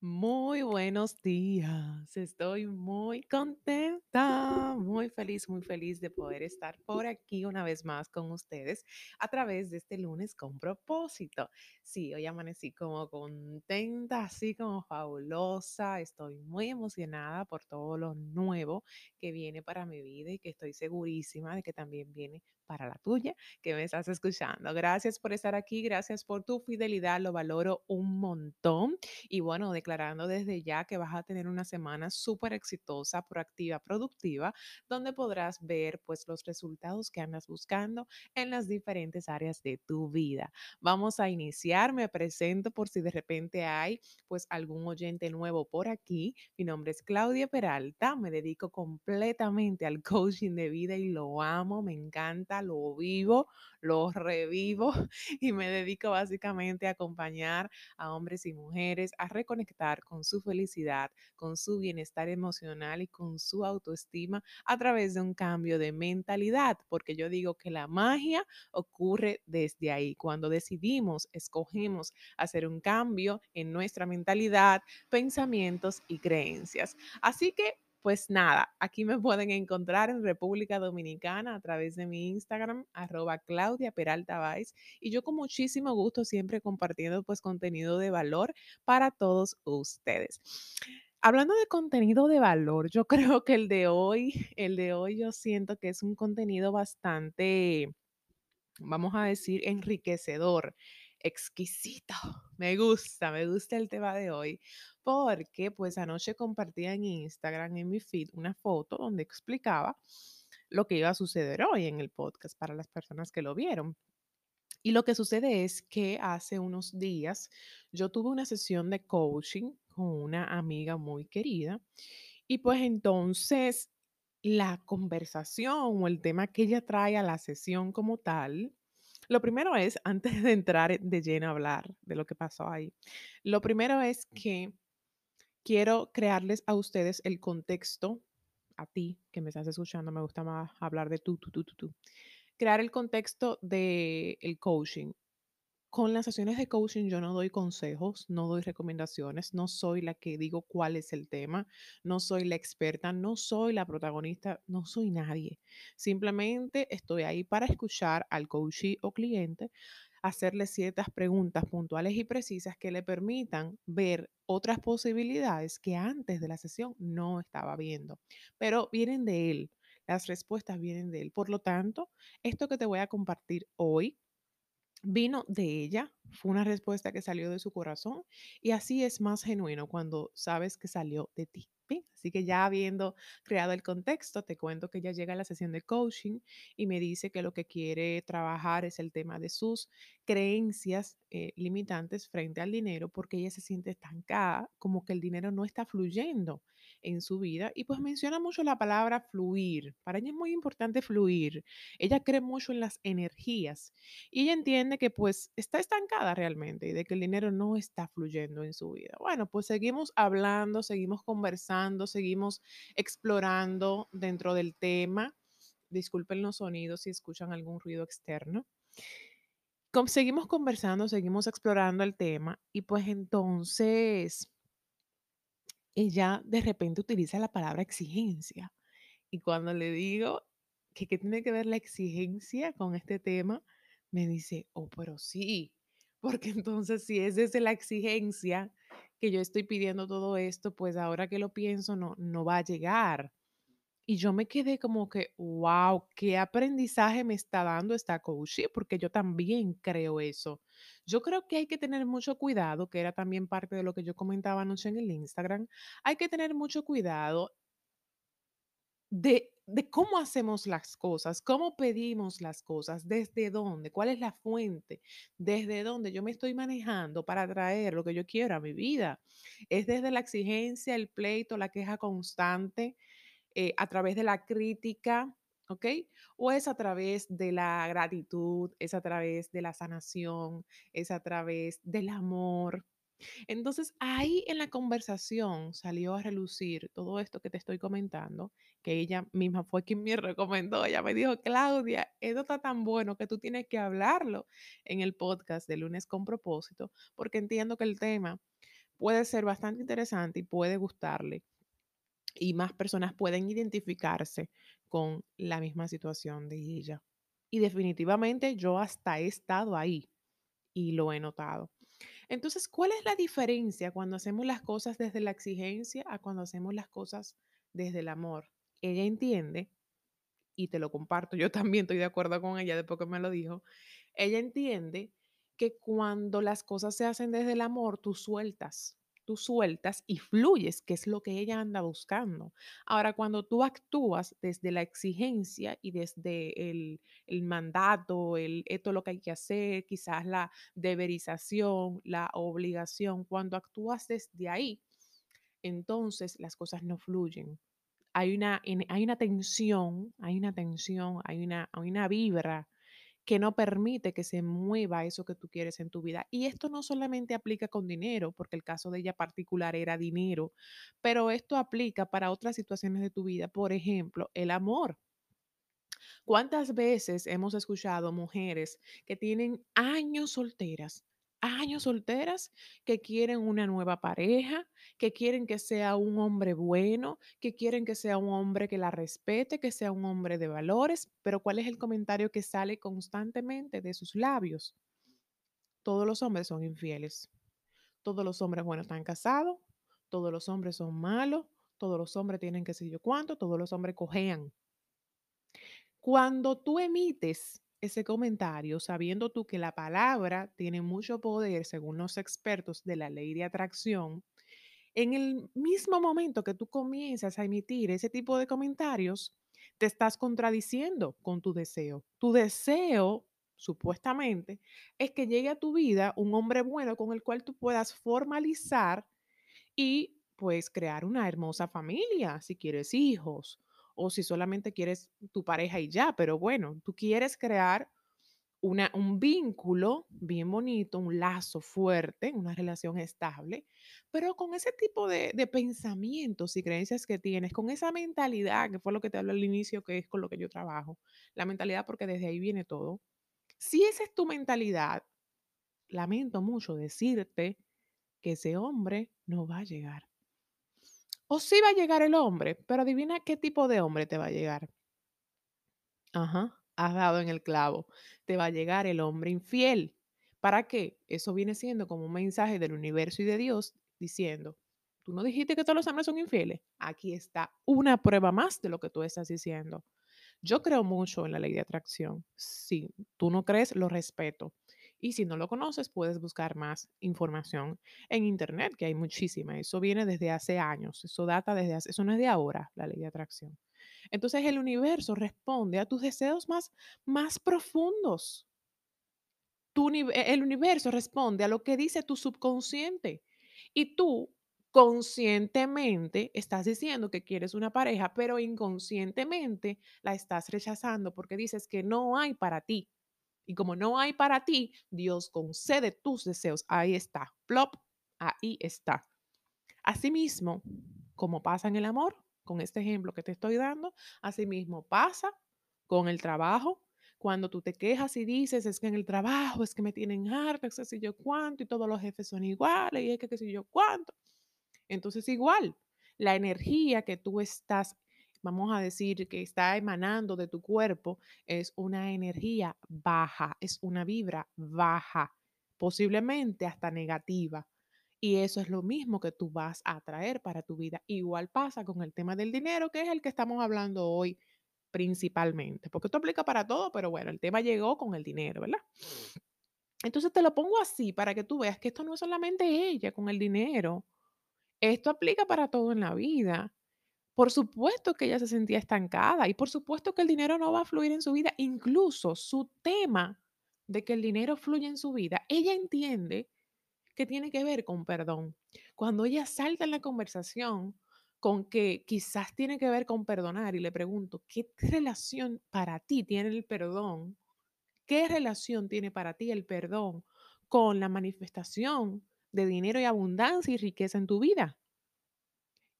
Muy buenos días. Estoy muy contenta, muy feliz, muy feliz de poder estar por aquí una vez más con ustedes a través de este lunes con propósito. Sí, hoy amanecí como contenta, así como fabulosa. Estoy muy emocionada por todo lo nuevo que viene para mi vida y que estoy segurísima de que también viene para la tuya que me estás escuchando. Gracias por estar aquí, gracias por tu fidelidad, lo valoro un montón. Y bueno, declarando desde ya que vas a tener una semana súper exitosa, proactiva, productiva, donde podrás ver pues los resultados que andas buscando en las diferentes áreas de tu vida. Vamos a iniciar, me presento por si de repente hay pues algún oyente nuevo por aquí. Mi nombre es Claudia Peralta, me dedico completamente al coaching de vida y lo amo, me encanta, lo vivo, lo revivo y me dedico básicamente a acompañar a hombres y mujeres a reconectar con su felicidad, con su bienestar emocional y con su autoestima a través de un cambio de mentalidad, porque yo digo que la magia ocurre desde ahí, cuando decidimos, escogemos hacer un cambio en nuestra mentalidad, pensamientos y creencias. Así que pues nada, aquí me pueden encontrar en República Dominicana a través de mi Instagram, arroba Claudia Peralta Valls, y yo con muchísimo gusto siempre compartiendo pues contenido de valor para todos ustedes. Hablando de contenido de valor, yo creo que el de hoy, el de hoy yo siento que es un contenido bastante, vamos a decir, enriquecedor, exquisito. Me gusta, me gusta el tema de hoy, porque pues anoche compartía en Instagram, en mi feed, una foto donde explicaba lo que iba a suceder hoy en el podcast para las personas que lo vieron. Y lo que sucede es que hace unos días yo tuve una sesión de coaching con una amiga muy querida y pues entonces la conversación o el tema que ella trae a la sesión como tal, lo primero es, antes de entrar de lleno a hablar de lo que pasó ahí, lo primero es que quiero crearles a ustedes el contexto, a ti que me estás escuchando, me gusta más hablar de tú, tú, tú, tú, tú. Crear el contexto del coaching. Con las sesiones de coaching yo no doy consejos, no doy recomendaciones, no soy la que digo cuál es el tema, no soy la experta, no soy la protagonista, no soy nadie. Simplemente estoy ahí para escuchar al coachee o cliente, hacerle ciertas preguntas puntuales y precisas que le permitan ver otras posibilidades que antes de la sesión no estaba viendo, pero vienen de él. Las respuestas vienen de él. Por lo tanto, esto que te voy a compartir hoy Vino de ella, fue una respuesta que salió de su corazón y así es más genuino cuando sabes que salió de ti. Así que ya habiendo creado el contexto, te cuento que ella llega a la sesión de coaching y me dice que lo que quiere trabajar es el tema de sus creencias eh, limitantes frente al dinero porque ella se siente estancada, como que el dinero no está fluyendo en su vida y pues menciona mucho la palabra fluir. Para ella es muy importante fluir. Ella cree mucho en las energías y ella entiende que pues está estancada realmente y de que el dinero no está fluyendo en su vida. Bueno, pues seguimos hablando, seguimos conversando, seguimos explorando dentro del tema. Disculpen los sonidos si escuchan algún ruido externo. Seguimos conversando, seguimos explorando el tema y pues entonces ella de repente utiliza la palabra exigencia. Y cuando le digo que qué tiene que ver la exigencia con este tema, me dice, oh, pero sí, porque entonces si es desde la exigencia que yo estoy pidiendo todo esto, pues ahora que lo pienso, no, no va a llegar. Y yo me quedé como que, wow, qué aprendizaje me está dando esta coach, porque yo también creo eso. Yo creo que hay que tener mucho cuidado, que era también parte de lo que yo comentaba anoche en el Instagram. Hay que tener mucho cuidado de, de cómo hacemos las cosas, cómo pedimos las cosas, desde dónde, cuál es la fuente, desde dónde yo me estoy manejando para traer lo que yo quiero a mi vida. Es desde la exigencia, el pleito, la queja constante, eh, a través de la crítica, ¿ok? O es a través de la gratitud, es a través de la sanación, es a través del amor. Entonces, ahí en la conversación salió a relucir todo esto que te estoy comentando, que ella misma fue quien me recomendó. Ella me dijo, Claudia, esto está tan bueno que tú tienes que hablarlo en el podcast de lunes con propósito, porque entiendo que el tema puede ser bastante interesante y puede gustarle. Y más personas pueden identificarse con la misma situación de ella. Y definitivamente yo hasta he estado ahí y lo he notado. Entonces, ¿cuál es la diferencia cuando hacemos las cosas desde la exigencia a cuando hacemos las cosas desde el amor? Ella entiende, y te lo comparto, yo también estoy de acuerdo con ella después que me lo dijo, ella entiende que cuando las cosas se hacen desde el amor, tú sueltas, tú sueltas y fluyes, que es lo que ella anda buscando. Ahora, cuando tú actúas desde la exigencia y desde el, el mandato, el esto es lo que hay que hacer, quizás la deberización, la obligación, cuando actúas desde ahí, entonces las cosas no fluyen. Hay una, hay una tensión, hay una tensión, hay una, hay una vibra que no permite que se mueva eso que tú quieres en tu vida. Y esto no solamente aplica con dinero, porque el caso de ella particular era dinero, pero esto aplica para otras situaciones de tu vida. Por ejemplo, el amor. ¿Cuántas veces hemos escuchado mujeres que tienen años solteras años solteras que quieren una nueva pareja, que quieren que sea un hombre bueno, que quieren que sea un hombre que la respete, que sea un hombre de valores, pero ¿cuál es el comentario que sale constantemente de sus labios? Todos los hombres son infieles. Todos los hombres buenos están casados, todos los hombres son malos, todos los hombres tienen que sé yo cuánto, todos los hombres cojean. Cuando tú emites ese comentario, sabiendo tú que la palabra tiene mucho poder, según los expertos de la ley de atracción, en el mismo momento que tú comienzas a emitir ese tipo de comentarios, te estás contradiciendo con tu deseo. Tu deseo, supuestamente, es que llegue a tu vida un hombre bueno con el cual tú puedas formalizar y pues crear una hermosa familia, si quieres hijos o si solamente quieres tu pareja y ya, pero bueno, tú quieres crear un vínculo bien bonito, un lazo fuerte, una relación estable, pero con ese tipo de, de, pensamientos y creencias que tienes, con esa mentalidad, que fue lo que te hablé al inicio, que es con lo que yo trabajo, la mentalidad porque desde ahí viene todo. Si esa es tu mentalidad, lamento mucho decirte que ese hombre no va a llegar. O sí va a llegar el hombre, pero adivina qué tipo de hombre te va a llegar. Ajá, has dado en el clavo. Te va a llegar el hombre infiel. ¿Para qué? Eso viene siendo como un mensaje del universo y de Dios diciendo, tú no dijiste que todos los hombres son infieles. Aquí está una prueba más de lo que tú estás diciendo. Yo creo mucho en la ley de atracción. Si tú no crees, lo respeto. Y si no lo conoces, puedes buscar más información en Internet, que hay muchísima. Eso viene desde hace años, eso data desde hace, eso no es de ahora, la ley de atracción. Entonces el universo responde a tus deseos más, más profundos. Tu, el universo responde a lo que dice tu subconsciente. Y tú conscientemente estás diciendo que quieres una pareja, pero inconscientemente la estás rechazando porque dices que no hay para ti. Y como no hay para ti, Dios concede tus deseos. Ahí está. Plop, ahí está. Asimismo, como pasa en el amor, con este ejemplo que te estoy dando, asimismo pasa con el trabajo. Cuando tú te quejas y dices, es que en el trabajo es que me tienen harta, es que sé yo cuánto, y todos los jefes son iguales, y es que qué yo cuánto. Entonces, igual, la energía que tú estás vamos a decir, que está emanando de tu cuerpo es una energía baja, es una vibra baja, posiblemente hasta negativa. Y eso es lo mismo que tú vas a atraer para tu vida. Igual pasa con el tema del dinero, que es el que estamos hablando hoy principalmente, porque esto aplica para todo, pero bueno, el tema llegó con el dinero, ¿verdad? Entonces te lo pongo así para que tú veas que esto no es solamente ella con el dinero, esto aplica para todo en la vida. Por supuesto que ella se sentía estancada y por supuesto que el dinero no va a fluir en su vida. Incluso su tema de que el dinero fluye en su vida, ella entiende que tiene que ver con perdón. Cuando ella salta en la conversación con que quizás tiene que ver con perdonar y le pregunto, ¿qué relación para ti tiene el perdón? ¿Qué relación tiene para ti el perdón con la manifestación de dinero y abundancia y riqueza en tu vida?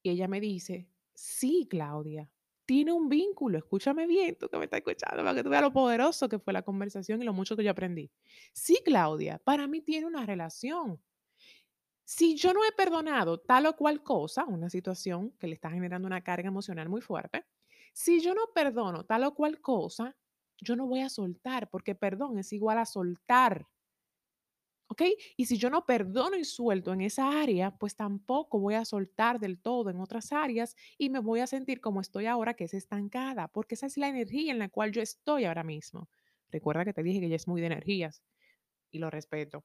Y ella me dice, Sí, Claudia, tiene un vínculo. Escúchame bien, tú que me estás escuchando, para que tú veas lo poderoso que fue la conversación y lo mucho que yo aprendí. Sí, Claudia, para mí tiene una relación. si yo no he perdonado tal o cual cosa, una situación que le está generando una carga emocional muy fuerte, si yo no perdono tal o cual cosa, yo no voy a soltar, porque perdón es igual a soltar. ¿Ok? Y si yo no perdono y suelto en esa área, pues tampoco voy a soltar del todo en otras áreas y me voy a sentir como estoy ahora, que es estancada, porque esa es la energía en la cual yo estoy ahora mismo. Recuerda que te dije que ella es muy de energías y lo respeto.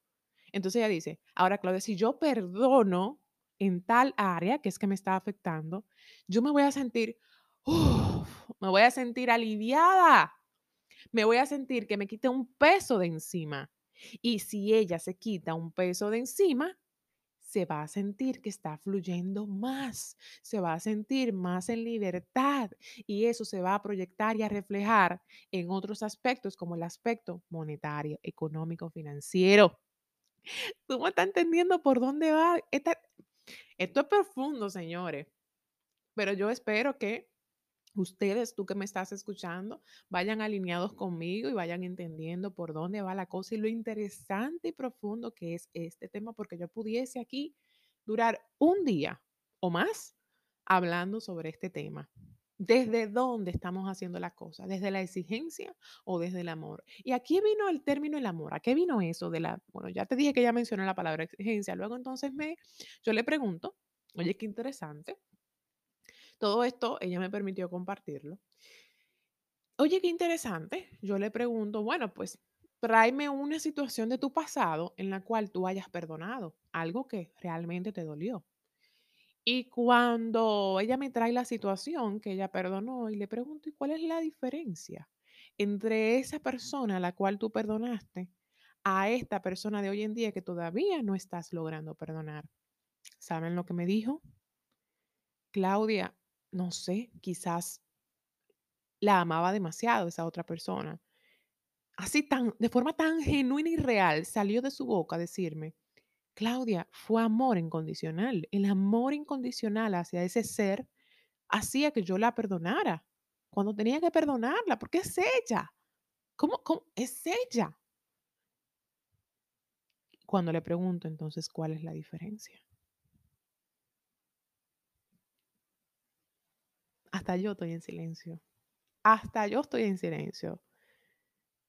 Entonces ella dice, ahora Claudia, si yo perdono en tal área que es que me está afectando, yo me voy a sentir, me voy a sentir aliviada, me voy a sentir que me quite un peso de encima. Y si ella se quita un peso de encima, se va a sentir que está fluyendo más, se va a sentir más en libertad y eso se va a proyectar y a reflejar en otros aspectos como el aspecto monetario, económico, financiero. ¿Tú me estás entendiendo por dónde va? esto es profundo, señores, pero yo espero que ustedes, tú que me estás escuchando, vayan alineados conmigo y vayan entendiendo por dónde va la cosa y lo interesante y profundo que es este tema, porque yo pudiese aquí durar un día o más hablando sobre este tema. ¿Desde dónde estamos haciendo la cosa? ¿Desde la exigencia o desde el amor? Y aquí vino el término el amor. ¿A qué vino eso de la, bueno, ya te dije que ya mencioné la palabra exigencia. Luego entonces me, yo le pregunto, oye, qué interesante. Todo esto ella me permitió compartirlo. Oye, qué interesante. Yo le pregunto, bueno, pues tráeme una situación de tu pasado en la cual tú hayas perdonado algo que realmente te dolió. Y cuando ella me trae la situación que ella perdonó y le pregunto, ¿y cuál es la diferencia entre esa persona a la cual tú perdonaste a esta persona de hoy en día que todavía no estás logrando perdonar? ¿Saben lo que me dijo? Claudia, no sé, quizás la amaba demasiado esa otra persona. Así tan, de forma tan genuina y real, salió de su boca decirme, Claudia, fue amor incondicional. El amor incondicional hacia ese ser hacía que yo la perdonara cuando tenía que perdonarla, porque es ella. ¿Cómo, cómo? Es ella. Cuando le pregunto entonces cuál es la diferencia. Hasta yo estoy en silencio. Hasta yo estoy en silencio.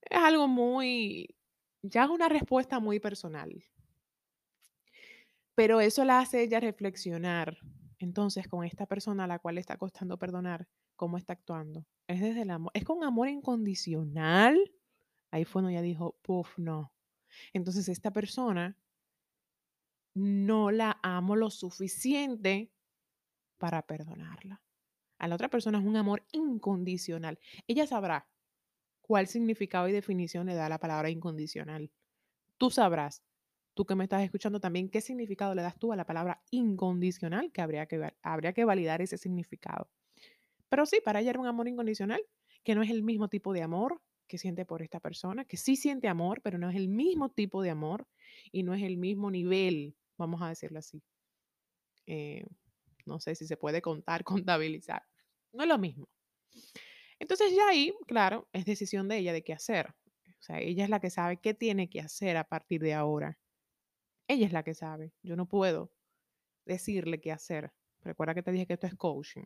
Es algo muy, ya es una respuesta muy personal. Pero eso la hace ella reflexionar. Entonces, con esta persona a la cual le está costando perdonar, ¿cómo está actuando? Es desde el amor. Es con amor incondicional. Ahí fue cuando ella dijo, puff, no. Entonces, esta persona no la amo lo suficiente para perdonarla. A la otra persona es un amor incondicional. Ella sabrá cuál significado y definición le da la palabra incondicional. Tú sabrás tú que me estás escuchando también, ¿qué significado le das tú a la palabra incondicional? Que habría que, habría que validar ese significado. Pero sí, para ella era un amor incondicional, que no es el mismo tipo de amor que siente por esta persona, que sí siente amor, pero no es el mismo tipo de amor y no es el mismo nivel, vamos a decirlo así. Eh, no sé si se puede contar, contabilizar. No es lo mismo. Entonces ya ahí, claro, es decisión de ella de qué hacer. O sea, ella es la que sabe qué tiene que hacer a partir de ahora. Ella es la que sabe. Yo no puedo decirle qué hacer. Recuerda que te dije que esto es coaching.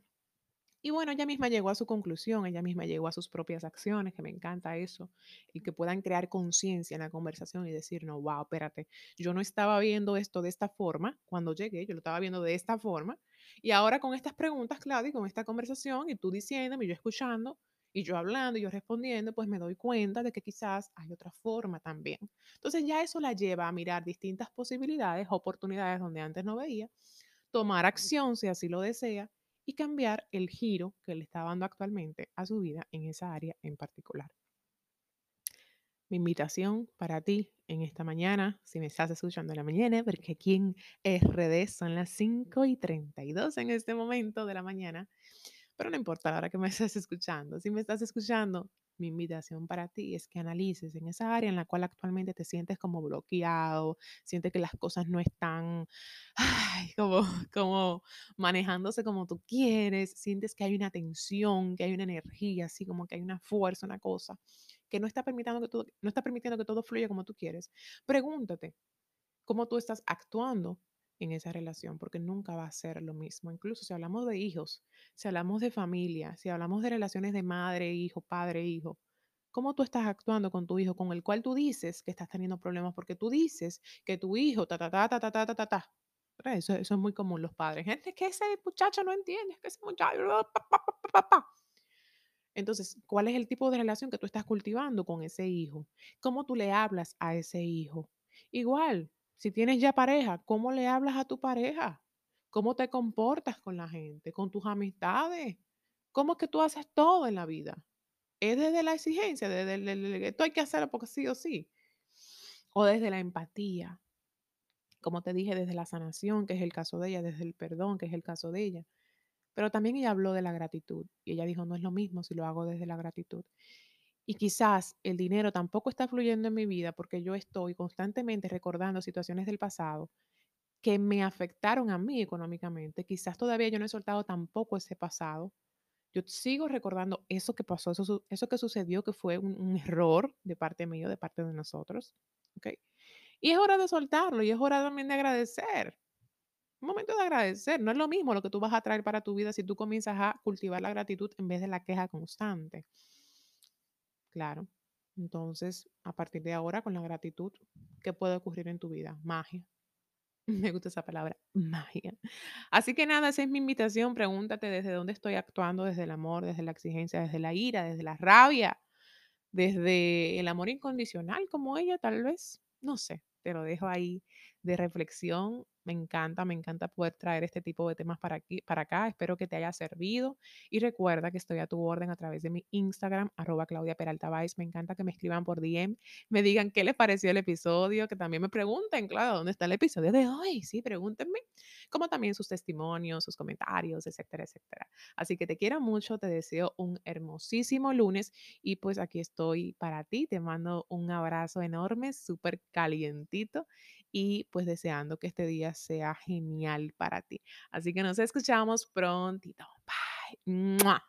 Y bueno, ella misma llegó a su conclusión, ella misma llegó a sus propias acciones, que me encanta eso, y que puedan crear conciencia en la conversación y decir, no, wow, espérate, yo no estaba viendo esto de esta forma cuando llegué, yo lo estaba viendo de esta forma, y ahora con estas preguntas, Claudia, y con esta conversación, y tú diciéndome, y yo escuchando, y yo hablando y yo respondiendo, pues me doy cuenta de que quizás hay otra forma también. Entonces ya eso la lleva a mirar distintas posibilidades, oportunidades donde antes no veía, tomar acción si así lo desea y cambiar el giro que le está dando actualmente a su vida en esa área en particular. Mi invitación para ti en esta mañana, si me estás escuchando en la mañana, porque aquí en RD son las 5 y 32 en este momento de la mañana, pero no importa ahora que me estás escuchando. Si me estás escuchando, mi invitación para ti es que analices en esa área en la cual actualmente te sientes como bloqueado, sientes que las cosas no están como, como manejándose como tú quieres, sientes que hay una tensión, que hay una energía, así como que hay una fuerza, una cosa, que no está permitiendo que todo, no está permitiendo que todo fluya como tú quieres. Pregúntate cómo tú estás actuando en esa relación, porque nunca va a ser lo mismo. Incluso si hablamos de hijos, si hablamos de familia, si hablamos de relaciones de madre, hijo, padre, hijo, ¿cómo tú estás actuando con tu hijo con el cual tú dices que estás teniendo problemas? Porque tú dices que tu hijo, ta, ta, ta, ta, ta, ta, ta, ta. Eso, eso es muy común los padres. Gente que ese muchacho no entiende, que ese muchacho... Entonces, ¿cuál es el tipo de relación que tú estás cultivando con ese hijo? ¿Cómo tú le hablas a ese hijo? Igual, si tienes ya pareja, ¿cómo le hablas a tu pareja? ¿Cómo te comportas con la gente, con tus amistades? ¿Cómo es que tú haces todo en la vida? ¿Es desde la exigencia, desde el, esto hay que hacerlo porque sí o sí? ¿O desde la empatía? Como te dije, desde la sanación, que es el caso de ella, desde el perdón, que es el caso de ella. Pero también ella habló de la gratitud y ella dijo, no es lo mismo si lo hago desde la gratitud. Y quizás el dinero tampoco está fluyendo en mi vida porque yo estoy constantemente recordando situaciones del pasado que me afectaron a mí económicamente. Quizás todavía yo no he soltado tampoco ese pasado. Yo sigo recordando eso que pasó, eso, que sucedió, que fue un, error de parte mío, de parte de nosotros. ¿okay? Y es hora de soltarlo y es hora también de agradecer un momento de agradecer. No es lo mismo lo que tú vas a traer para tu vida si tú comienzas a cultivar la gratitud en vez de la queja constante. Claro. Entonces, a partir de ahora, con la gratitud, ¿qué puede ocurrir en tu vida? Magia. Me gusta esa palabra, magia. Así que nada, esa es mi invitación. Pregúntate desde dónde estoy actuando, desde el amor, desde la exigencia, desde la ira, desde la rabia, desde el amor incondicional, como ella tal vez. No sé, te lo dejo ahí de reflexión me encanta, me encanta poder traer este tipo de temas para, aquí, para acá. Espero que te haya servido. Y recuerda que estoy a tu orden a través de mi Instagram, arroba Claudia Peralta Me encanta que me escriban por DM, me digan qué les pareció el episodio, que también me pregunten, claro, ¿dónde está el episodio de hoy? Sí, pregúntenme. Como también sus testimonios, sus comentarios, etcétera, etcétera. Así que te quiero mucho, te deseo un hermosísimo lunes y pues aquí estoy para ti. Te mando un abrazo enorme, súper calientito y pues deseando que este día sea genial para ti. Así que nos escuchamos prontito. Bye.